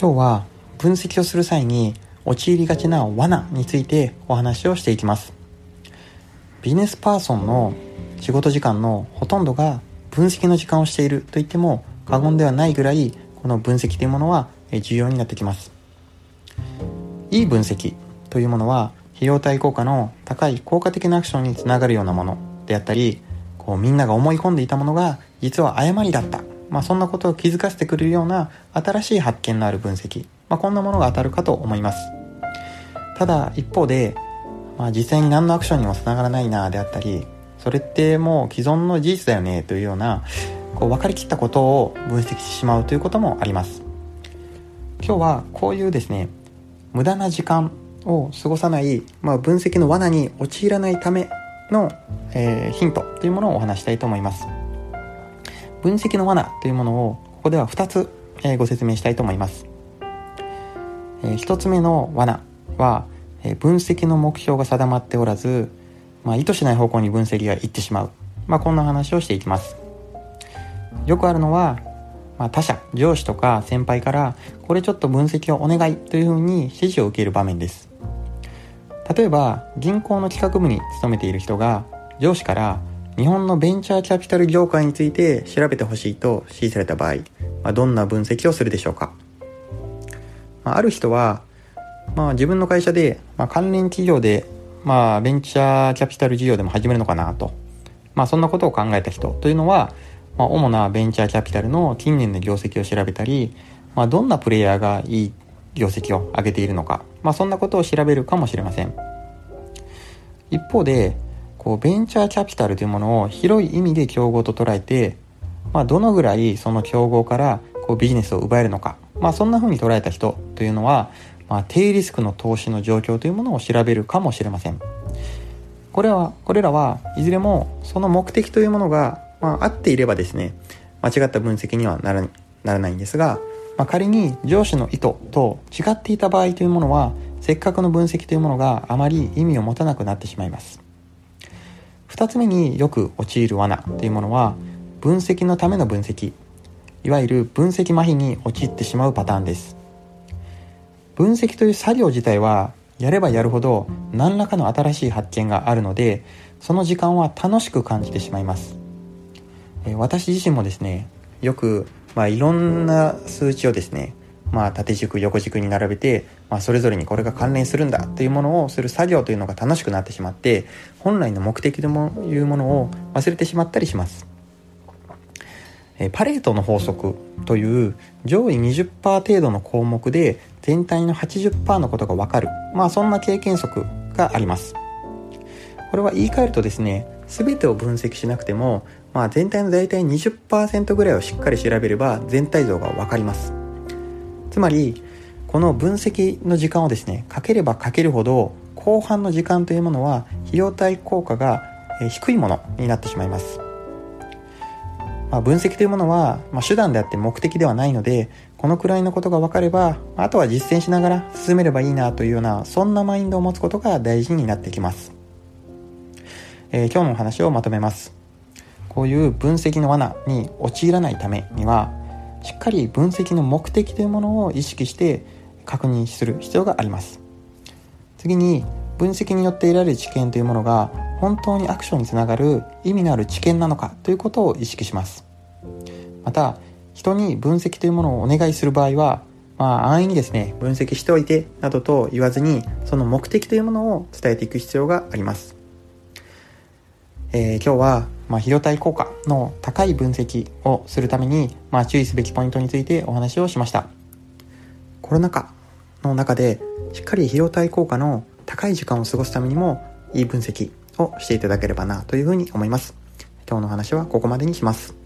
今日は分析をする際に陥りがちな罠についてお話をしていきます。ビジネスパーソンの仕事時間のほとんどが分析の時間をしていると言っても過言ではないぐらいこの分析というものは重要になってきます。いい分析というものは費用対効果の高い効果的なアクションにつながるようなものであったりこうみんなが思い込んでいたものが実は誤りだった。まあ、そんなことを気づかせてくれるような新しい発見のある分析、まあ、こんなものが当たるかと思います。ただ一方で、まあ、実際に何のアクションにもつながらないなであったりそれってもう既存の事実だよねというようなこう分かりきったことを分析してしまうということもあります。今日はこういうですね無駄な時間を過ごさない、まあ、分析の罠に陥らないための、えー、ヒントというものをお話したいと思います。分析の罠というものをここでは2つ、えご説明したいと思います、え1つ目の罠は、え分析の目標が定まっておらず、まあ、意図しない方向に分析がいってしまう、まあ、こんな話をしていきます。よくあるのは、まあ、他者上司とか先輩からこれちょっと分析をお願いというふうに指示を受ける場面です。例えば銀行の企画部に勤めている人が上司から日本のベンチャーキャピタル業界について調べてほしいと指示された場合、まあ、どんな分析をするでしょうか、まあ、ある人は、まあ、自分の会社で、まあ、関連企業で、まあ、ベンチャーキャピタル事業でも始めるのかなと、まあ、そんなことを考えた人。というのは、まあ、主なベンチャーキャピタルの近年の業績を調べたり、まあ、どんなプレイヤーがいい業績を上げているのか、まあ、そんなことを調べるかもしれません。一方でこうベンチャーキャピタルというものを広い意味で競合と捉えて、まあ、どのぐらいその競合からこうビジネスを奪えるのか、まあ、そんな風に捉えた人というのは、まあ、低リスクの投資の状況というものを調べるかもしれません。これはこれらはいずれもその目的というものが、まあ、合っていればですね間違った分析にはならならないんですが、まあ、仮に上司の意図と違っていた場合というものはせっかくの分析というものがあまり意味を持たなくなってしまいます。2つ目によく陥る罠というものは分析のための分析。いわゆる分析麻痺に陥ってしまうパターンです。分析という作業自体はやればやるほど何らかの新しい発見があるのでその時間は楽しく感じてしまいます。私自身もですねよく、まあ、いろんな数値をですねまあ、縦軸横軸に並べて、まあ、それぞれにこれが関連するんだというものをする作業というのが楽しくなってしまって本来の目的というものを忘れてしまったりします。えパレートの法則という上位20%程度の項目で全体の80%のことが分かる、まあ、そんな経験則があります。これは言い換えるとですね全てを分析しなくても、まあ、全体の大体20%ぐらいをしっかり調べれば全体像が分かります。つまりこの分析の時間をですねかければかけるほど後半の時間というものは費用対効果が低いものになってしまいます、まあ、分析というものは、まあ、手段であって目的ではないのでこのくらいのことが分かればあとは実践しながら進めればいいなというようなそんなマインドを持つことが大事になってきます、えー、今日のお話をまとめます。こういう分析の罠に陥らないためにはしっかり分析の目的というものを意識して確認する必要があります。次に分析によって得られる知見というものが本当にアクションにつながる意味のある知見なのかということを意識します。また人に分析というものをお願いする場合はまあ安易にですね分析しておいてなどと言わずにその目的というものを伝えていく必要があります、えー、今日はまあ、費用対効果の高い分析をするために、まあ、注意すべきポイントについてお話をしました。コロナ禍の中で、しっかり費用対効果の高い時間を過ごすためにも、いい分析をしていただければなというふうに思います。今日の話はここまでにします。